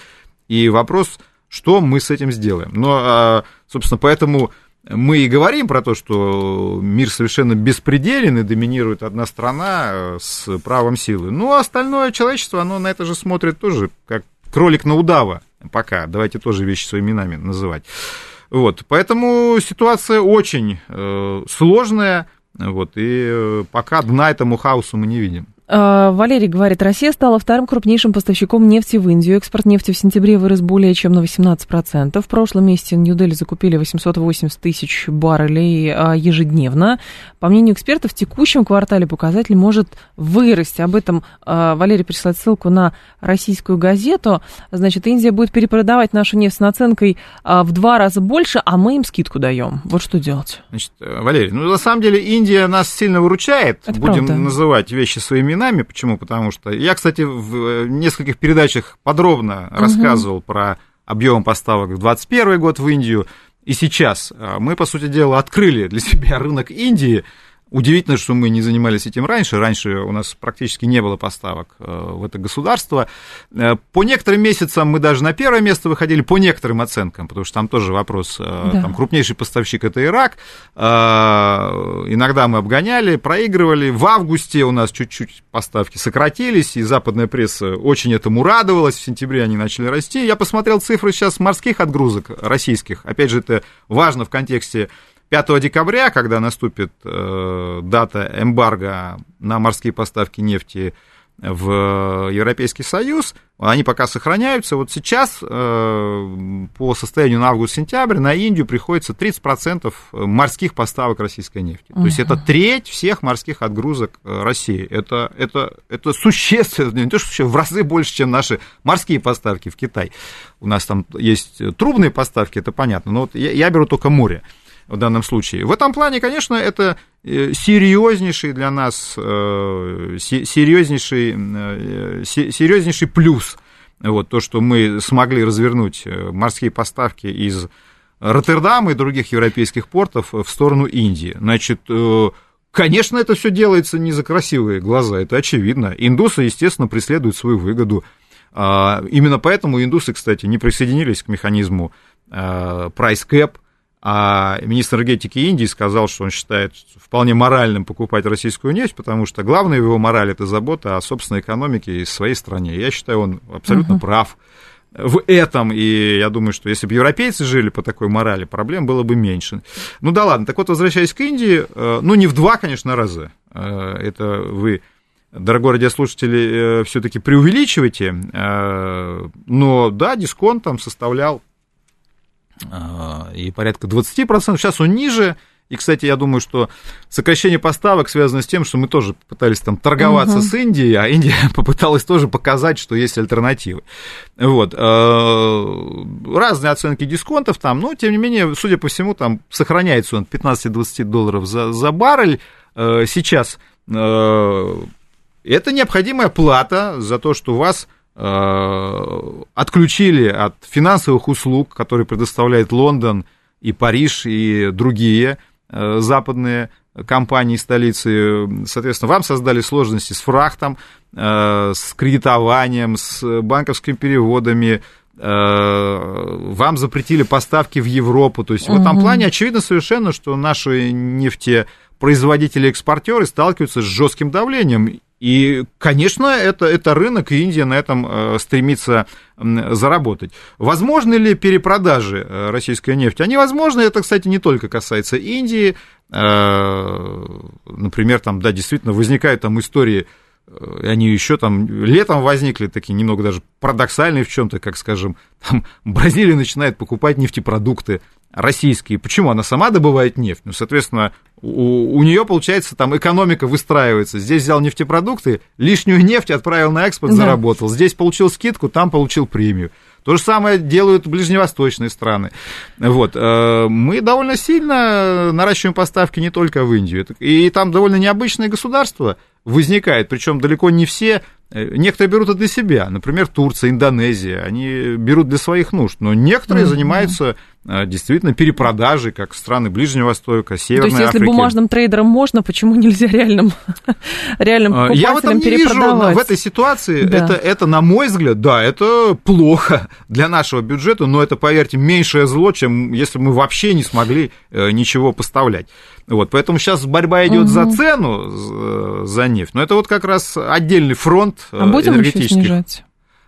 и вопрос, что мы с этим сделаем. Но, э, собственно, поэтому мы и говорим про то, что мир совершенно беспределен и доминирует одна страна э, с правом силы. Ну, а остальное человечество, оно на это же смотрит тоже, как кролик на удава пока. Давайте тоже вещи своими именами называть. Вот, поэтому ситуация очень э, сложная, вот, и э, пока дна этому хаосу мы не видим. А, Валерий говорит, Россия стала вторым крупнейшим поставщиком нефти в Индию. Экспорт нефти в сентябре вырос более чем на 18%. В прошлом месяце Нью-Дели закупили 880 тысяч баррелей а, ежедневно. По мнению экспертов, в текущем квартале показатель может вырасти. Об этом а, Валерий присылает ссылку на российскую газету. Значит, Индия будет перепродавать нашу нефть с наценкой в два раза больше, а мы им скидку даем. Вот что делать. Значит, э, Валерий, ну на самом деле Индия нас сильно выручает. Это Будем правда. называть вещи своими именами. Почему? Потому что я, кстати, в нескольких передачах подробно угу. рассказывал про объем поставок в 2021 год в Индию. И сейчас а, мы, по сути дела, открыли для себя рынок Индии Удивительно, что мы не занимались этим раньше. Раньше у нас практически не было поставок э, в это государство. Э, по некоторым месяцам мы даже на первое место выходили, по некоторым оценкам, потому что там тоже вопрос. Э, да. Там крупнейший поставщик это Ирак. Иногда мы обгоняли, проигрывали. В августе у нас чуть-чуть поставки сократились, и западная пресса очень этому радовалась. В сентябре они начали расти. Я посмотрел цифры сейчас морских отгрузок российских. Опять же, это важно в контексте 5 декабря, когда наступит э, дата эмбарго на морские поставки нефти в Европейский Союз, они пока сохраняются. Вот сейчас э, по состоянию на август-сентябрь на Индию приходится 30% морских поставок российской нефти. Uh-huh. То есть это треть всех морских отгрузок э, России. Это, это, это существенно, не то что в разы больше, чем наши морские поставки в Китай. У нас там есть трубные поставки, это понятно, но вот я, я беру только море в данном случае. В этом плане, конечно, это э, серьезнейший для нас, э, серьезнейший, э, серьезнейший плюс. Вот, то, что мы смогли развернуть морские поставки из Роттердама и других европейских портов в сторону Индии. Значит, конечно, это все делается не за красивые глаза, это очевидно. Индусы, естественно, преследуют свою выгоду. А, именно поэтому индусы, кстати, не присоединились к механизму price cap, А министр энергетики Индии сказал, что он считает вполне моральным покупать российскую нефть, потому что главная его мораль это забота о собственной экономике и своей стране. Я считаю, он абсолютно uh-huh. прав в этом, и я думаю, что если бы европейцы жили по такой морали, проблем было бы меньше. Ну да ладно, так вот, возвращаясь к Индии, э, ну не в два, конечно, раза, э, это вы, дорогой радиослушатели, э, все-таки преувеличиваете, но да, дисконт там составлял и порядка 20%, сейчас он ниже, и, кстати, я думаю, что сокращение поставок связано с тем, что мы тоже пытались там торговаться угу. с Индией, а Индия попыталась тоже показать, что есть альтернативы. Вот. Э, разные оценки дисконтов там, но, тем не менее, судя по всему, там сохраняется он 15-20 долларов за, за баррель. Э, сейчас э, это необходимая плата за то, что вас отключили от финансовых услуг, которые предоставляет Лондон и Париж и другие Э, западные компании столицы, соответственно, вам создали сложности с фрахтом, э, с кредитованием, с банковскими переводами, э, вам запретили поставки в Европу. То есть угу. в этом плане очевидно совершенно, что наши нефтепроизводители-экспортеры сталкиваются с жестким давлением. И, конечно, это, это рынок, и Индия на этом э, стремится заработать. Возможны ли перепродажи э, российской нефти? Они возможны, это, кстати, не только касается Индии. Э, например, там, да, действительно, возникают там истории они еще там летом возникли такие немного даже парадоксальные в чем-то, как, скажем, там Бразилия начинает покупать нефтепродукты российские. Почему? Она сама добывает нефть. Ну, соответственно, у, у нее, получается, там экономика выстраивается. Здесь взял нефтепродукты, лишнюю нефть отправил на экспорт, да. заработал. Здесь получил скидку, там получил премию. То же самое делают ближневосточные страны. Вот. Э, мы довольно сильно наращиваем поставки не только в Индию. И там довольно необычное государство возникает, причем далеко не все Э, некоторые берут это для себя, например, Турция, Индонезия, они берут для своих нужд, но некоторые mm-hmm. занимаются действительно перепродажей, как страны Ближнего Востока, Северной Африки. То есть, если Африки. бумажным трейдерам можно, почему нельзя реальным, реальным покупателям Я в этом не вижу, в этой ситуации, да. это, это, на мой взгляд, да, это плохо для нашего бюджета, но это, поверьте, меньшее зло, чем если мы вообще не смогли э, ничего поставлять. Вот, поэтому сейчас борьба идет угу. за цену, за нефть. Но это вот как раз отдельный фронт а будем энергетический. Еще снижать?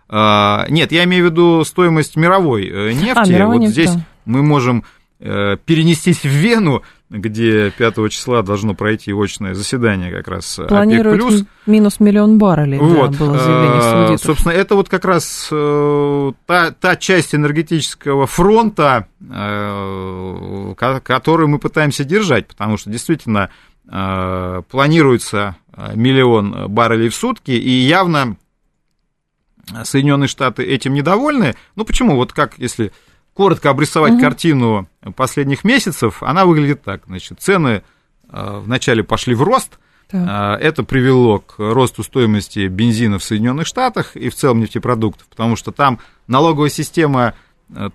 А, нет, я имею в виду стоимость мировой э, нефти. А, мировой вот нефть, здесь да. Мы можем э, перенестись в Вену, где 5 числа должно пройти очное заседание как раз Планируют ОПЕК+. минус миллион баррелей, вот. да, было заявление а, саудитов. Собственно, это вот как раз э, та, та часть энергетического фронта, э, которую мы пытаемся держать, потому что действительно э, планируется миллион баррелей в сутки, и явно Соединенные Штаты этим недовольны. Ну почему? Вот как если коротко обрисовать угу. картину последних месяцев, она выглядит так. Значит, цены э, вначале пошли в рост, так. Э, это привело к росту стоимости бензина в Соединенных Штатах и в целом нефтепродуктов, потому что там налоговая система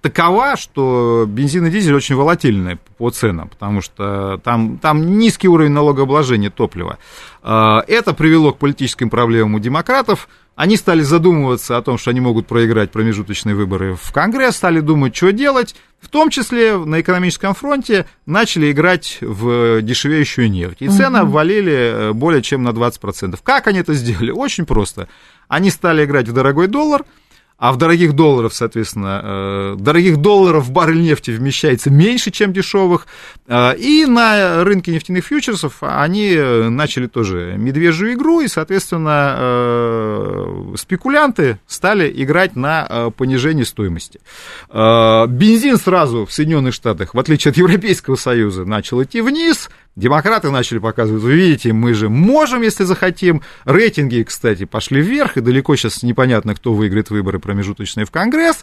такова, что бензин и дизель очень волатильные по ценам, потому что там, там низкий уровень налогообложения топлива. Это привело к политическим проблемам у демократов – они стали задумываться о том, что они могут проиграть промежуточные выборы в Конгресс, стали думать, что делать. В том числе на экономическом фронте начали играть в дешевеющую нефть. И цены угу. обвалили э, более чем на 20%. Как они это сделали? Очень просто. Они стали играть в дорогой доллар – а в дорогих долларах, соответственно, э, дорогих долларов баррель нефти вмещается меньше, чем дешевых. Э, и на рынке нефтяных фьючерсов они начали тоже медвежью игру, и, соответственно, э, спекулянты стали играть на понижение стоимости. Бензин сразу в Соединенных Штатах, в отличие от Европейского Союза, начал идти вниз – Демократы начали показывать, вы видите, мы же можем, если захотим. Рейтинги, кстати, пошли вверх, и далеко сейчас непонятно, кто выиграет выборы промежуточные в Конгресс.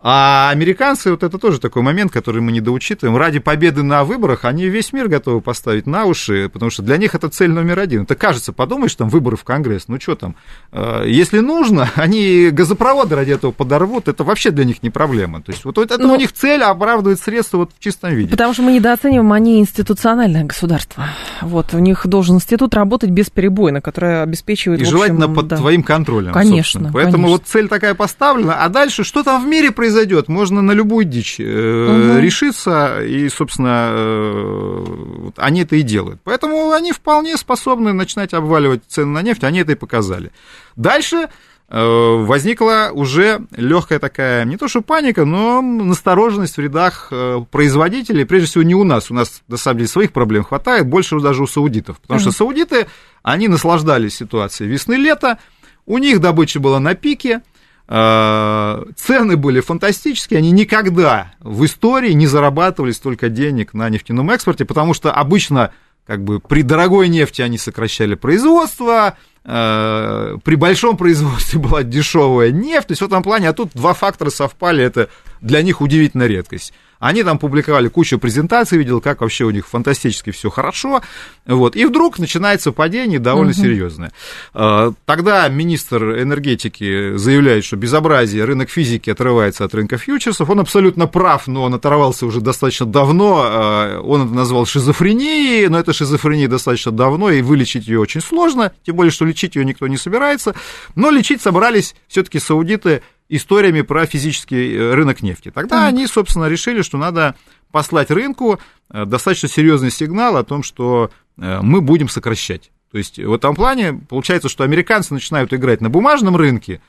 А американцы, вот это тоже такой момент, который мы недоучитываем. Ради победы на выборах они весь мир готовы поставить на уши, потому что для них это цель номер один. Это кажется, подумаешь, там выборы в Конгресс, ну что там, э, если нужно, они газопроводы ради этого подорвут, это вообще для них не проблема. То есть вот это ну, у них цель оправдывает средства вот в чистом виде. Потому что мы недооцениваем, они институциональное государство государства. Вот, у них должен институт работать бесперебойно, который обеспечивает... И общем, желательно под да. твоим контролем. Конечно, собственно. Поэтому конечно. вот цель такая поставлена. А дальше что там в мире произойдет? Можно на любую дичь э, Мгм. решиться, и, собственно, э, вот они это и делают. Поэтому они вполне способны начинать обваливать цены на нефть, они это и показали. Дальше возникла уже легкая такая, не то что паника, но настороженность в рядах э, производителей, прежде всего не у нас, у нас на самом деле своих проблем хватает, больше даже у саудитов, потому что Мгм. саудиты, они наслаждались ситуацией весны-лета, у них добыча была на пике, э, цены были фантастические, они никогда в истории не зарабатывали столько денег на нефтяном экспорте, потому что обычно как бы при дорогой нефти они сокращали производство, э, при большом производстве была дешевая нефть, то есть в этом плане, а тут два фактора совпали, это для них удивительная редкость. Они там публиковали кучу презентаций, видел, как вообще у них фантастически все хорошо, вот, и вдруг начинается падение довольно Мгм. серьезное. Э, Тогда министр энергетики заявляет, что безобразие, рынок физики отрывается от рынка фьючерсов, он абсолютно прав, но он оторвался уже достаточно давно, э, он это назвал шизофренией, но это шизофрения достаточно давно, и вылечить ее очень сложно, тем более, что лечить ее никто не собирается, но лечить собрались все-таки саудиты историями про физический э, рынок нефти. Тогда Так. они, собственно, решили, что надо послать рынку э, достаточно серьезный сигнал о том, что э, мы будем сокращать. То есть в этом плане получается, что американцы начинают играть на бумажном рынке,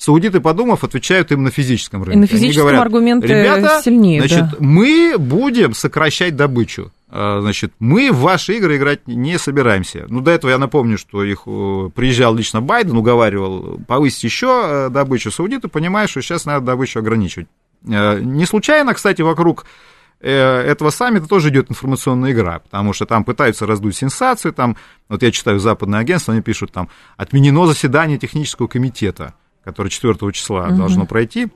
саудиты, подумав, отвечают им на физическом рынке. И на Они физическом говорят, аргументы Ребята, сильнее, значит, да. мы будем сокращать добычу. А, Значит, мы в ваши игры играть не собираемся. Ну, до этого я напомню, что их э, приезжал лично Байден, уговаривал повысить еще э, добычу. Саудиты понимают, что сейчас надо добычу ограничивать. Э, Не случайно, кстати, вокруг этого саммита тоже идет информационная игра, потому что там пытаются раздуть сенсацию, там, вот я читаю западное агентство, они пишут, там, отменено заседание технического комитета, которое 4 числа Мгм. должно пройти,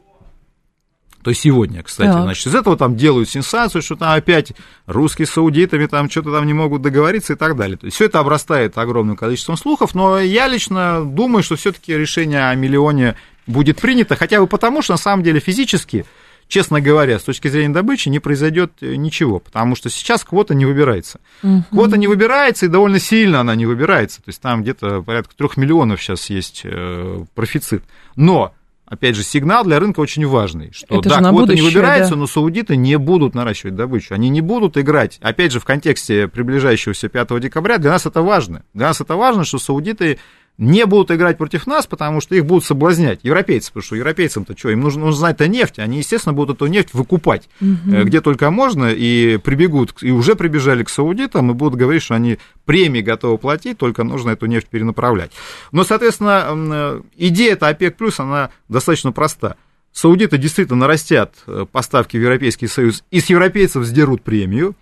то есть сегодня, кстати, Так. значит, из этого там делают сенсацию, что там опять русские с саудитами там что-то там не могут договориться и так далее. То есть все это обрастает огромным количеством слухов, но я лично думаю, что все-таки решение о миллионе будет принято, хотя бы потому, что на самом деле физически, честно говоря, с точки зрения добычи не произойдет э, ничего, потому что сейчас квота не выбирается. Мгм. Квота не выбирается, и довольно сильно она не выбирается. То есть там где-то порядка трех миллионов сейчас есть э, профицит. Но, опять же, сигнал для рынка очень важный, что Это да, квота не будущее, выбирается, да. но саудиты не будут наращивать добычу. Они не будут играть. Опять же, в контексте приближающегося 5 декабря для нас это важно. Для нас это важно, что саудиты не будут играть против нас, потому что их будут соблазнять. Европейцы, потому что европейцам-то что, им нужно, нужно знать-то нефть, они, естественно, будут эту нефть выкупать э, где только можно, и прибегут, и уже прибежали к саудитам, и будут говорить, что они премии готовы платить, только нужно эту нефть перенаправлять. Но, соответственно, э, идея эта ОПЕК+, плюс, она достаточно проста. Саудиты действительно нарастят э, поставки в Европейский Союз, и с европейцев сдерут премию,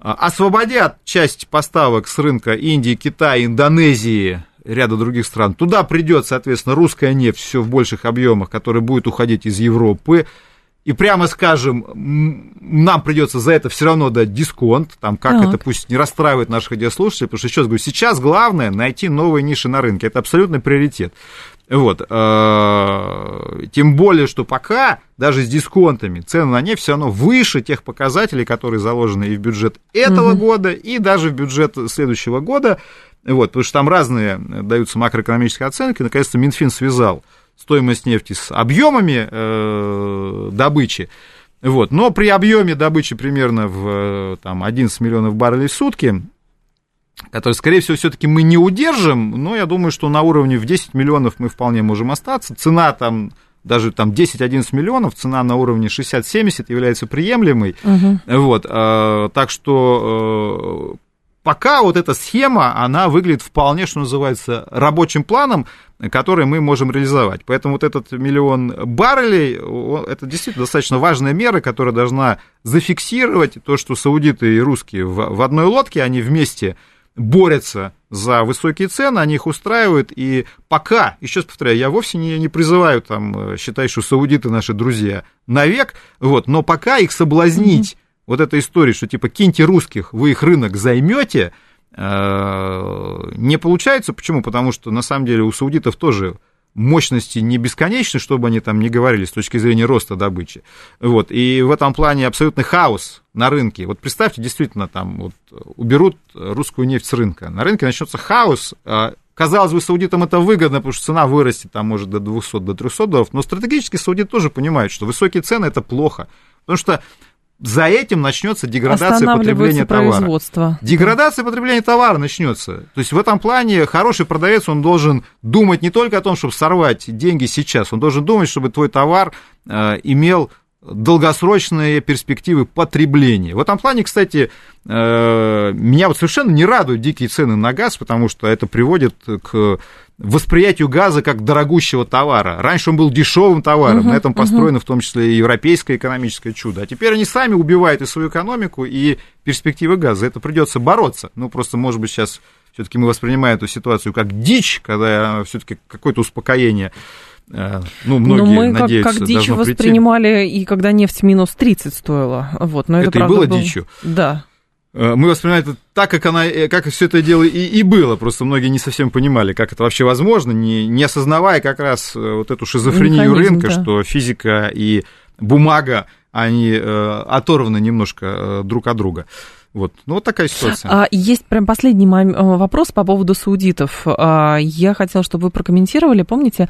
освободят часть поставок с рынка Индии, Китая, Индонезии, ряда других стран. Туда придет, соответственно, русская нефть все в больших объемах, которая будет уходить из Европы. И прямо скажем, нам придется за это все равно дать дисконт, там как Так. это пусть не расстраивает наших радиослушателей, потому что еще раз говорю, сейчас главное найти новые ниши на рынке, это абсолютный приоритет. Вот. э, Тем более, что пока даже с дисконтами цены на нефть все равно выше тех показателей, которые заложены и в бюджет этого Мгм. года, и даже в бюджет следующего года. Вот, потому что там разные даются макроэкономические оценки. Наконец-то Минфин связал стоимость нефти с объемами э, добычи. Вот. Но при объеме добычи примерно в э, там, 11 миллионов баррелей в сутки, который, скорее всего, все-таки мы не удержим, но я думаю, что на уровне в 10 миллионов мы вполне можем остаться. Цена там даже там 10-11 миллионов, цена на уровне 60-70 является приемлемой. Мгм. Вот, э, так что э, пока вот эта схема, она выглядит вполне, что называется, рабочим планом, который мы можем реализовать. Поэтому вот этот миллион баррелей, это действительно достаточно важная мера, которая должна зафиксировать то, что саудиты и русские в, одной лодке, они вместе борются за высокие цены, они их устраивают, и пока, еще раз повторяю, я вовсе не, не призываю там э, считать, что саудиты наши друзья навек, вот, но пока их соблазнить вот этой историей, что типа киньте русских, вы их рынок займете, э, не получается. Почему? Потому что на самом деле у саудитов тоже мощности не бесконечны, чтобы они там не говорили с точки зрения роста добычи. Вот. И в этом плане абсолютный хаос на рынке. Вот представьте, действительно, там вот уберут русскую нефть с рынка. На рынке начнется хаос, а, Казалось бы, саудитам это выгодно, потому что цена вырастет там, может, до 200, до 300 долларов, но стратегически саудиты тоже понимают, что высокие цены – это плохо, потому что за этим начнется деградация потребления товара. Деградация потребления товара начнется. То есть в этом плане хороший продавец, он должен думать не только о том, чтобы сорвать деньги сейчас, он должен думать, чтобы твой товар э, имел долгосрочные перспективы потребления. В этом плане, кстати, э, меня вот совершенно не радуют дикие цены на газ, потому что это приводит к восприятию газа как дорогущего товара. Раньше он был дешевым товаром, uh-huh, на этом построено uh-huh. в том числе и европейское экономическое чудо. А теперь они сами убивают и свою экономику, и перспективы газа. Это придется бороться. Ну, просто, может быть, сейчас все-таки мы воспринимаем эту ситуацию как дичь, когда все-таки какое-то успокоение э, ну, многие но мы надеются, как, как дичь воспринимали, и когда нефть минус 30 стоила. Вот, но это, это и было был... дичью? Да. Э, мы воспринимаем это так, как, она, э, как все это дело и, и было. Просто многие не совсем понимали, как это вообще возможно, не, не осознавая как раз э, вот эту шизофрению Механизм, рынка, да. что физика и бумага, они оторваны немножко друг от друга. Вот, ну вот такая ситуация. А, есть прям последний э, вопрос по поводу саудитов. А, я хотела, чтобы вы прокомментировали. Помните,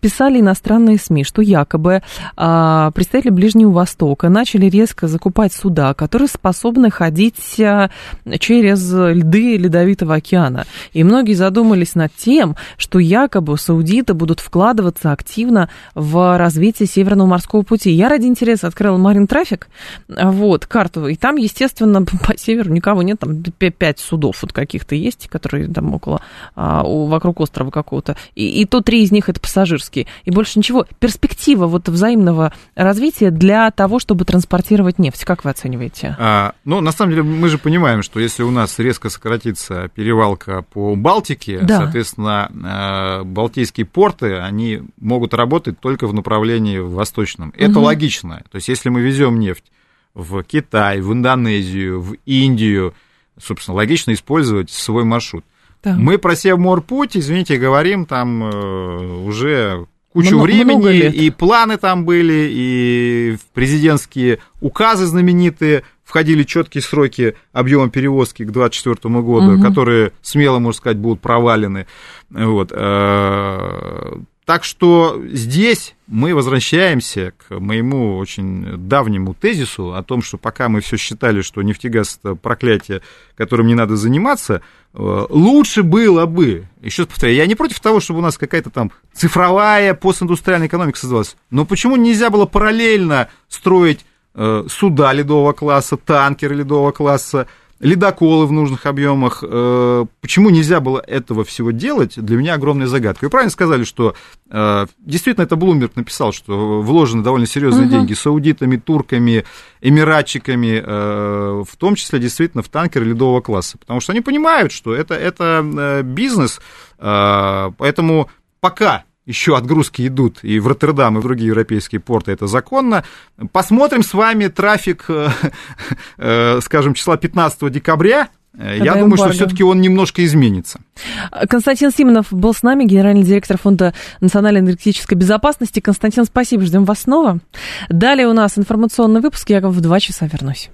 писали иностранные СМИ, что якобы а, представители Ближнего Востока начали резко закупать суда, которые способны ходить а, через льды Ледовитого океана. И многие задумались над тем, что якобы саудиты будут вкладываться активно в развитие Северного морского пути. Я ради интереса открыла Марин Трафик, вот, карту, и там, естественно, северу никого нет, там пять судов вот каких-то есть, которые там около, а, вокруг острова какого-то, и, и то три из них это пассажирские, и больше ничего. Перспектива вот взаимного развития для того, чтобы транспортировать нефть, как вы оцениваете? А, ну, на самом деле, мы же понимаем, что если у нас резко сократится перевалка по Балтике, да. соответственно, а, балтийские порты, они могут работать только в направлении восточном. Это угу. логично. То есть, если мы везем нефть в Китай, в Индонезию, в Индию. Собственно, логично использовать свой маршрут. Да. Мы про Севморпуть, извините, говорим там э, уже кучу много, времени, много и планы там были, и президентские указы знаменитые входили четкие сроки объема перевозки к 2024 году, угу. которые, смело можно сказать, будут провалены. Вот. Так что здесь мы возвращаемся к моему очень давнему тезису о том, что пока мы все считали, что нефтегаз это проклятие, которым не надо заниматься, э, лучше было бы, еще раз повторяю, я не против того, чтобы у нас какая-то там цифровая постиндустриальная экономика создалась, но почему нельзя было параллельно строить э, суда ледового класса, танкеры ледового класса, ледоколы в нужных объемах. Э, почему нельзя было этого всего делать, для меня огромная загадка. Вы правильно сказали, что э, действительно это Блумберг написал, что вложены довольно серьезные угу. деньги саудитами, турками, эмиратчиками, э, в том числе действительно в танкеры ледового класса, потому что они понимают, что это, это бизнес, поэтому пока еще отгрузки идут и в Роттердам, и в другие европейские порты, это законно. Посмотрим с вами трафик, э, э, скажем, числа 15 декабря. Э, Я думаю, эмбарго. что все-таки он немножко изменится. Константин Симонов был с нами, генеральный директор Фонда национальной энергетической безопасности. Константин, спасибо, ждем вас снова. Далее у нас информационный выпуск. Я в два часа вернусь.